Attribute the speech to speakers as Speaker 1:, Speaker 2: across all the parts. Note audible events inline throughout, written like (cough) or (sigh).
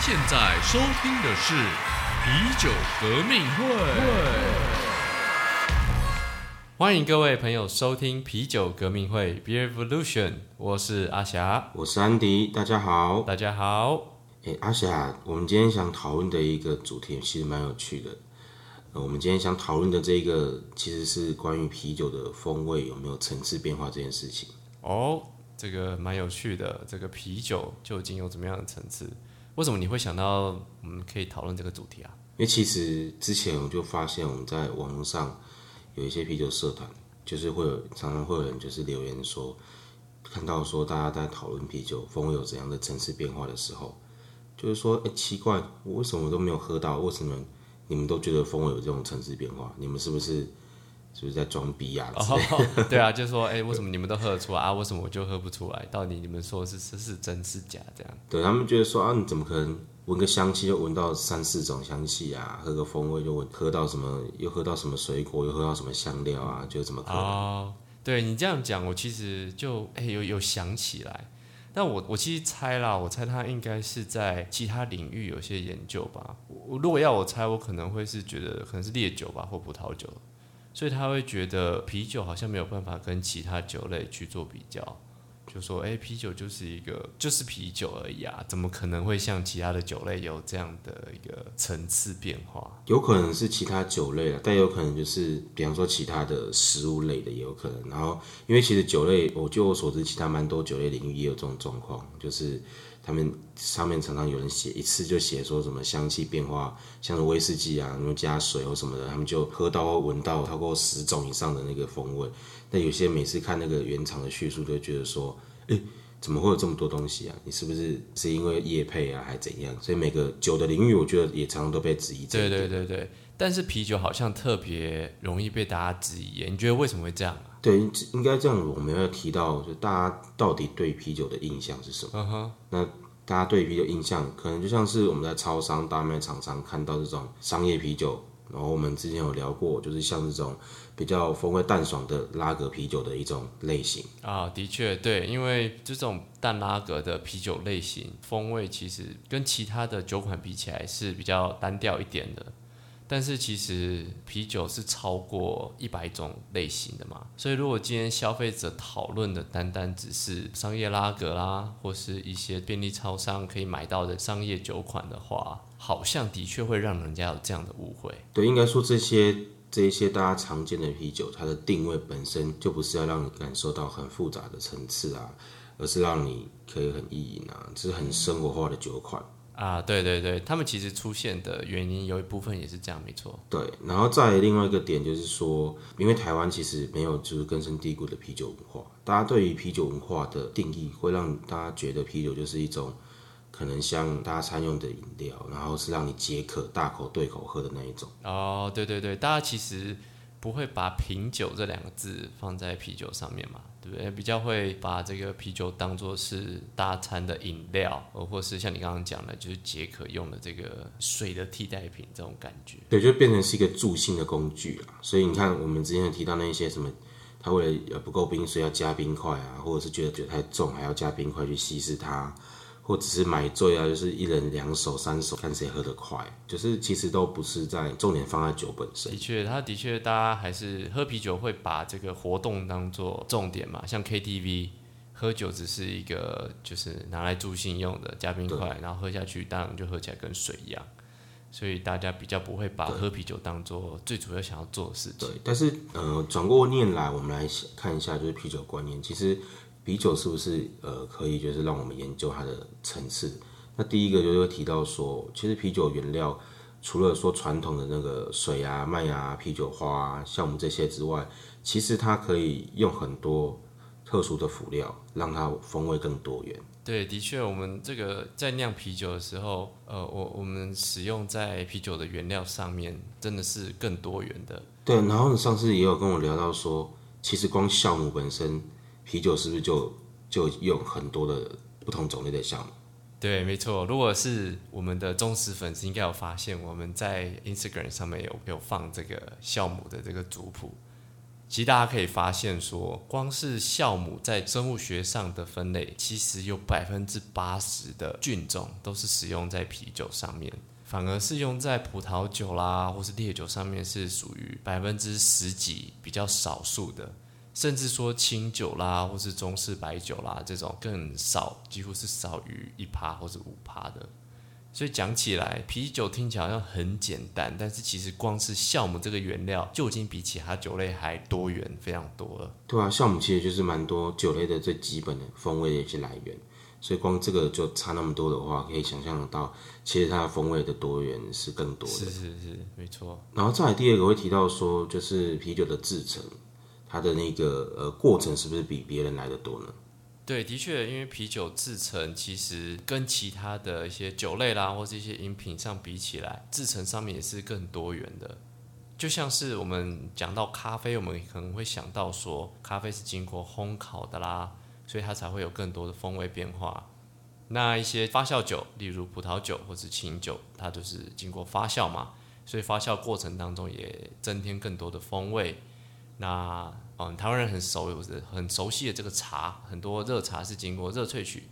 Speaker 1: 您现在收听的是啤酒革命会。
Speaker 2: 欢迎各位朋友收听啤酒革命会 Beer Evolution，我是阿霞，
Speaker 3: 我是安迪，大家好。
Speaker 2: 大家好。
Speaker 3: 哎，阿霞，我们今天想讨论的一个主题其实蛮有趣的。呃，我们今天想讨论的这个其实是关于啤酒的风味有没有层次变化这件事情。
Speaker 2: 哦，这个蛮有趣的。这个啤酒究竟有怎么样的层次？为什么你会想到我们可以讨论这个主题啊？
Speaker 3: 因为其实之前我就发现我们在网络上有一些啤酒社团，就是会有常常会有人就是留言说，看到说大家在讨论啤酒风味有怎样的层次变化的时候，就是说，哎，奇怪，我为什么都没有喝到？为什么你们都觉得风味有这种层次变化？你们是不是？是不是在装逼啊？(laughs)
Speaker 2: 对啊，就说哎，为什么你们都喝得出来啊？为什么我就喝不出来？到底你们说是是是真是假？这样？
Speaker 3: 对他们觉得说啊，你怎么可能闻个香气就闻到三四种香气啊？喝个风味就闻喝到什么？又喝到什么水果？又喝到什么香料啊？就怎么可能？哦，
Speaker 2: 对你这样讲，我其实就哎有有想起来，但我我其实猜啦，我猜他应该是在其他领域有些研究吧。我如果要我猜，我可能会是觉得可能是烈酒吧，或葡萄酒。所以他会觉得啤酒好像没有办法跟其他酒类去做比较，就说：“哎，啤酒就是一个就是啤酒而已啊，怎么可能会像其他的酒类有这样的一个层次变化？”
Speaker 3: 有可能是其他酒类啊，但有可能就是比方说其他的食物类的也有可能。然后，因为其实酒类，我就我所知，其他蛮多酒类领域也有这种状况，就是。他们上面常常有人写一次就写说什么香气变化，像是威士忌啊，然后加水或什么的，他们就喝到闻到超过十种以上的那个风味。那有些每次看那个原厂的叙述，就觉得说，哎，怎么会有这么多东西啊？你是不是是因为叶配啊，还怎样？所以每个酒的领域，我觉得也常常都被质疑。
Speaker 2: 对对对对，但是啤酒好像特别容易被大家质疑，你觉得为什么会这样？
Speaker 3: 对，应该这样。我们要提到，就大家到底对啤酒的印象是什么？嗯哼。那大家对啤酒印象，可能就像是我们在超商、大卖场上看到这种商业啤酒。然后我们之前有聊过，就是像这种比较风味淡爽的拉格啤酒的一种类型。
Speaker 2: 啊，的确，对，因为这种淡拉格的啤酒类型，风味其实跟其他的酒款比起来是比较单调一点的。但是其实啤酒是超过一百种类型的嘛，所以如果今天消费者讨论的单单只是商业拉格啦，或是一些便利超商可以买到的商业酒款的话，好像的确会让人家有这样的误会。
Speaker 3: 对，应该说这些这一些大家常见的啤酒，它的定位本身就不是要让你感受到很复杂的层次啊，而是让你可以很意淫啊，这是很生活化的酒款。
Speaker 2: 啊，对对对，他们其实出现的原因有一部分也是这样，没错。
Speaker 3: 对，然后再另外一个点就是说，因为台湾其实没有就是根深蒂固的啤酒文化，大家对于啤酒文化的定义会让大家觉得啤酒就是一种可能像大家餐用的饮料，然后是让你解渴、大口对口喝的那一种。
Speaker 2: 哦，对对对，大家其实不会把品酒这两个字放在啤酒上面嘛。对不对？比较会把这个啤酒当做是大餐的饮料，或或是像你刚刚讲的，就是解渴用的这个水的替代品这种感觉。
Speaker 3: 对，就变成是一个助兴的工具了。所以你看，我们之前提到那些什么，他为了不够冰，所以要加冰块啊，或者是觉得酒太重，还要加冰块去稀释它。或只是买醉啊，就是一人两手、三手，看谁喝得快。就是其实都不是在重点放在酒本身。
Speaker 2: 的确，他的确，大家还是喝啤酒会把这个活动当做重点嘛。像 KTV 喝酒只是一个，就是拿来助兴用的，加冰块，然后喝下去，当然就喝起来跟水一样。所以大家比较不会把喝啤酒当做最主要想要做的事情。
Speaker 3: 对，但是呃，转过念来，我们来看一下，就是啤酒观念，其实。啤酒是不是呃可以就是让我们研究它的层次？那第一个就会提到说，其实啤酒原料除了说传统的那个水啊、麦芽、啤酒花啊、酵母这些之外，其实它可以用很多特殊的辅料，让它风味更多元。
Speaker 2: 对，的确，我们这个在酿啤酒的时候，呃，我我们使用在啤酒的原料上面，真的是更多元的。
Speaker 3: 对，然后你上次也有跟我聊到说，其实光酵母本身。啤酒是不是就就用很多的不同种类的酵母？
Speaker 2: 对，没错。如果是我们的忠实粉丝，应该有发现我们在 Instagram 上面有有放这个酵母的这个族谱。其实大家可以发现说，光是酵母在生物学上的分类，其实有百分之八十的菌种都是使用在啤酒上面，反而是用在葡萄酒啦或是烈酒上面是属于百分之十几比较少数的，甚至说清酒啦或是中式白酒啦这种更少，几乎是少于一趴或者五趴的。所以讲起来，啤酒听起来好像很简单，但是其实光是酵母这个原料就已经比其他酒类还多元非常多了。
Speaker 3: 对啊，酵母其实就是蛮多酒类的最基本的风味的一些来源，所以光这个就差那么多的话，可以想象得到，其实它的风味的多元是更多的。
Speaker 2: 是是是，没错。
Speaker 3: 然后再来第二个会提到说，就是啤酒的制成，它的那个呃过程是不是比别人来的多呢？
Speaker 2: 对，的确，因为啤酒制成其实跟其他的一些酒类啦，或者一些饮品上比起来，制成上面也是更多元的。就像是我们讲到咖啡，我们可能会想到说，咖啡是经过烘烤的啦，所以它才会有更多的风味变化。那一些发酵酒，例如葡萄酒或是清酒，它就是经过发酵嘛，所以发酵过程当中也增添更多的风味。那嗯，台湾人很熟，有很熟悉的这个茶，很多热茶是经过热萃取，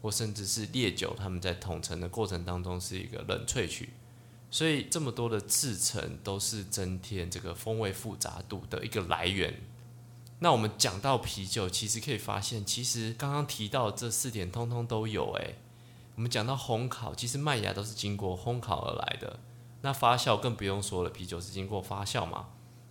Speaker 2: 或甚至是烈酒，他们在统成的过程当中是一个冷萃取，所以这么多的制成都是增添这个风味复杂度的一个来源。那我们讲到啤酒，其实可以发现，其实刚刚提到这四点通通都有。诶，我们讲到烘烤，其实麦芽都是经过烘烤而来的，那发酵更不用说了，啤酒是经过发酵嘛。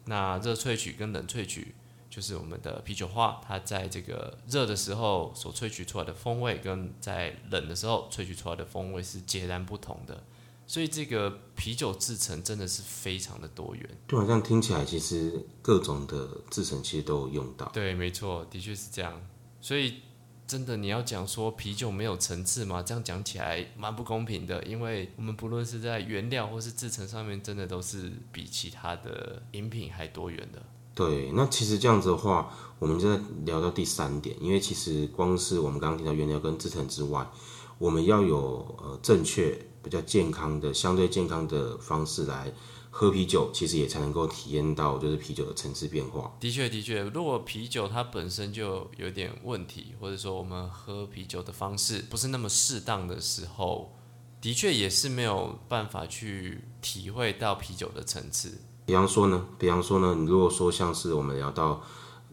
Speaker 2: 那热萃取跟冷萃取。就是我们的啤酒花，它在这个热的时候所萃取出来的风味，跟在冷的时候萃取出来的风味是截然不同的。所以这个啤酒制成真的是非常的多元。
Speaker 3: 就，好像听起来其实各种的制成其实都有用到。
Speaker 2: 对，没错，的确是这样。所以真的你要讲说啤酒没有层次吗？这样讲起来蛮不公平的，因为我们不论是在原料或是制成上面，真的都是比其他的饮品还多元的。
Speaker 3: 对，那其实这样子的话，我们就在聊到第三点，因为其实光是我们刚刚提到原料跟制成之外，我们要有呃正确、比较健康的、相对健康的方式来喝啤酒，其实也才能够体验到就是啤酒的层次变化。
Speaker 2: 的确，的确，如果啤酒它本身就有点问题，或者说我们喝啤酒的方式不是那么适当的时候，的确也是没有办法去体会到啤酒的层次。
Speaker 3: 比方说呢，比方说呢，你如果说像是我们聊到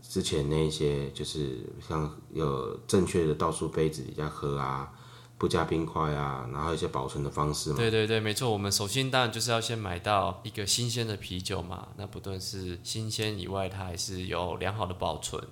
Speaker 3: 之前那些，就是像有正确的倒数杯子底下喝啊，不加冰块啊，然后一些保存的方式嘛。
Speaker 2: 对对对，没错。我们首先当然就是要先买到一个新鲜的啤酒嘛，那不论是新鲜以外，它还是有良好的保存。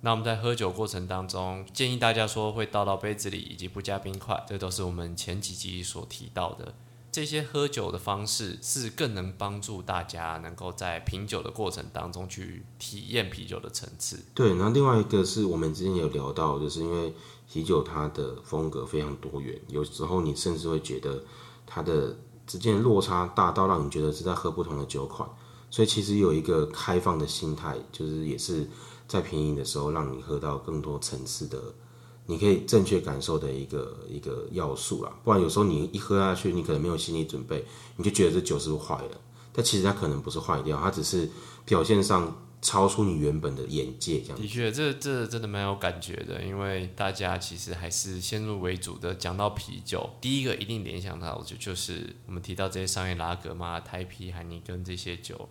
Speaker 2: 那我们在喝酒过程当中，建议大家说会倒到杯子里，以及不加冰块，这都是我们前几集所提到的。这些喝酒的方式是更能帮助大家能够在品酒的过程当中去体验啤酒的层次。
Speaker 3: 对，然后另外一个是我们之前有聊到，就是因为啤酒它的风格非常多元，有时候你甚至会觉得它的之间落差大到让你觉得是在喝不同的酒款，所以其实有一个开放的心态，就是也是在品饮的时候让你喝到更多层次的。你可以正确感受的一个一个要素啦，不然有时候你一喝下去，你可能没有心理准备，你就觉得这酒是不是坏了？但其实它可能不是坏掉，它只是表现上超出你原本的眼界这样。
Speaker 2: 的确，这这真的蛮有感觉的，因为大家其实还是先入为主的讲到啤酒，第一个一定联想到就就是我们提到这些商业拉格嘛、台啤、海尼根这些酒。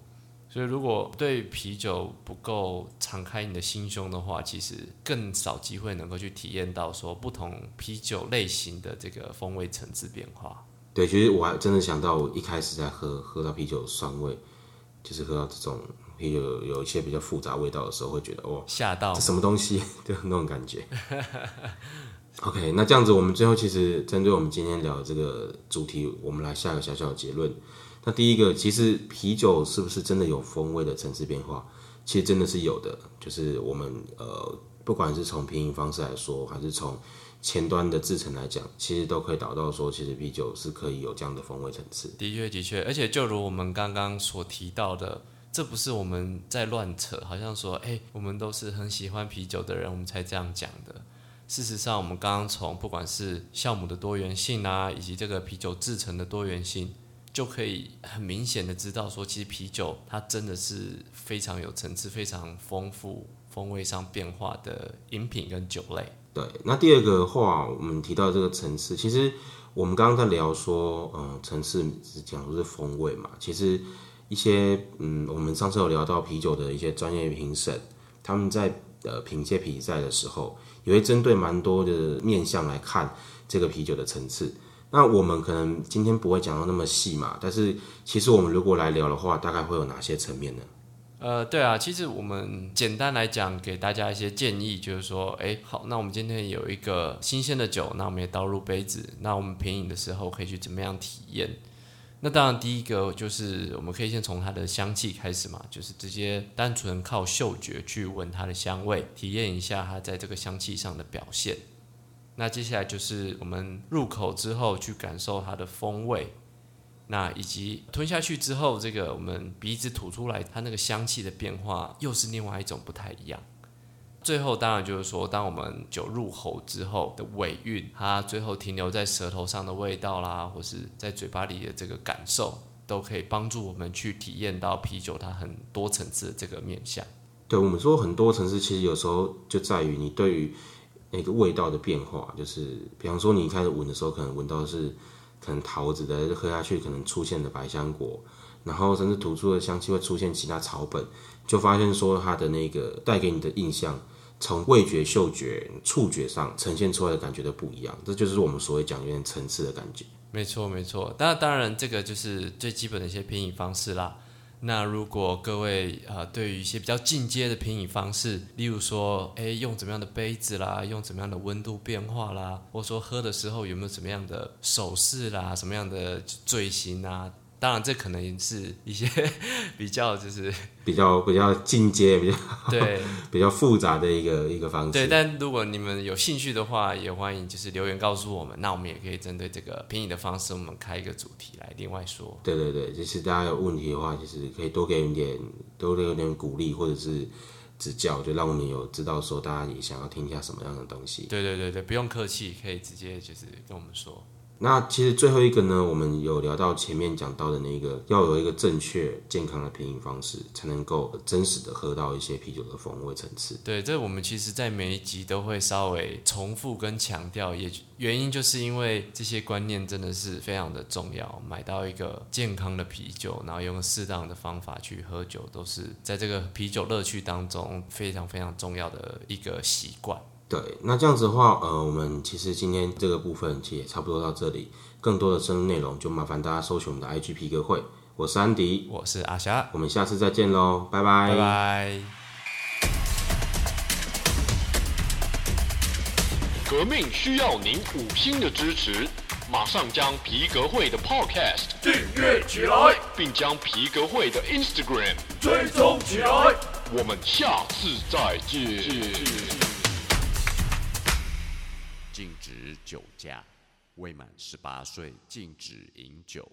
Speaker 2: 所以，如果对啤酒不够敞开你的心胸的话，其实更少机会能够去体验到说不同啤酒类型的这个风味层次变化。
Speaker 3: 对，其实我还真的想到，我一开始在喝喝到啤酒酸味，就是喝到这种啤酒有一些比较复杂味道的时候，会觉得哦，
Speaker 2: 吓到
Speaker 3: 什么东西，(laughs) 就那种感觉。OK，那这样子，我们最后其实针对我们今天聊的这个主题，我们来下个小小的结论。那第一个，其实啤酒是不是真的有风味的层次变化？其实真的是有的。就是我们呃，不管是从品饮方式来说，还是从前端的制成来讲，其实都可以导到说，其实啤酒是可以有这样的风味层次。
Speaker 2: 的确，的确，而且就如我们刚刚所提到的，这不是我们在乱扯，好像说，哎，我们都是很喜欢啤酒的人，我们才这样讲的。事实上，我们刚刚从不管是酵母的多元性啊，以及这个啤酒制成的多元性。就可以很明显的知道说，其实啤酒它真的是非常有层次、非常丰富、风味上变化的饮品跟酒类。
Speaker 3: 对，那第二个话，我们提到这个层次，其实我们刚刚在聊说，嗯，层次是讲的是风味嘛。其实一些，嗯，我们上次有聊到啤酒的一些专业评审，他们在呃品鉴比赛的时候，也会针对蛮多的面向来看这个啤酒的层次。那我们可能今天不会讲到那么细嘛，但是其实我们如果来聊的话，大概会有哪些层面呢？
Speaker 2: 呃，对啊，其实我们简单来讲，给大家一些建议，就是说，哎，好，那我们今天有一个新鲜的酒，那我们也倒入杯子，那我们品饮的时候可以去怎么样体验？那当然，第一个就是我们可以先从它的香气开始嘛，就是直接单纯靠嗅觉去闻它的香味，体验一下它在这个香气上的表现。那接下来就是我们入口之后去感受它的风味，那以及吞下去之后，这个我们鼻子吐出来，它那个香气的变化又是另外一种不太一样。最后当然就是说，当我们酒入喉之后的尾韵，它最后停留在舌头上的味道啦，或是在嘴巴里的这个感受，都可以帮助我们去体验到啤酒它很多层次的这个面相。
Speaker 3: 对我们说很多层次，其实有时候就在于你对于。那个味道的变化，就是比方说你一开始闻的时候，可能闻到的是可能桃子的，喝下去可能出现的百香果，然后甚至吐出的香气会出现其他草本，就发现说它的那个带给你的印象，从味觉、嗅觉、触觉上呈现出来的感觉都不一样，这就是我们所谓讲有点层次的感觉。
Speaker 2: 没错，没错。当当然，这个就是最基本的一些品饮方式啦。那如果各位啊对于一些比较进阶的品饮方式，例如说，哎，用怎么样的杯子啦，用怎么样的温度变化啦，或者说喝的时候有没有什么样的手势啦，什么样的嘴型啊？当然，这可能是一些 (laughs) 比较就是
Speaker 3: 比较比较进阶、比较
Speaker 2: 对 (laughs)
Speaker 3: 比较复杂的一个一个方式。
Speaker 2: 对，但如果你们有兴趣的话，也欢迎就是留言告诉我们，那我们也可以针对这个便宜的方式，我们开一个主题来另外说。
Speaker 3: 对对对，就是大家有问题的话，就是可以多给一点，多给一点鼓励或者是指教，就让我们有知道说大家也想要听一下什么样的东西。
Speaker 2: 对对对对，不用客气，可以直接就是跟我们说。
Speaker 3: 那其实最后一个呢，我们有聊到前面讲到的那个，要有一个正确健康的品饮方式，才能够真实的喝到一些啤酒的风味层次。
Speaker 2: 对，这我们其实在每一集都会稍微重复跟强调，也原因就是因为这些观念真的是非常的重要。买到一个健康的啤酒，然后用适当的方法去喝酒，都是在这个啤酒乐趣当中非常非常重要的一个习惯。
Speaker 3: 对，那这样子的话，呃，我们其实今天这个部分其实也差不多到这里。更多的深入内容，就麻烦大家搜寻我们的 IG 皮革会。我是安迪，
Speaker 2: 我是阿霞，
Speaker 3: 我们下次再见喽，拜拜，
Speaker 2: 拜拜。
Speaker 1: 革命需要您五星的支持，马上将皮革会的 Podcast
Speaker 4: 订阅起来，
Speaker 1: 并将皮革会的 Instagram
Speaker 4: 追踪起来。
Speaker 1: 我们下次再见。
Speaker 5: 酒驾，未满十八岁禁止饮酒。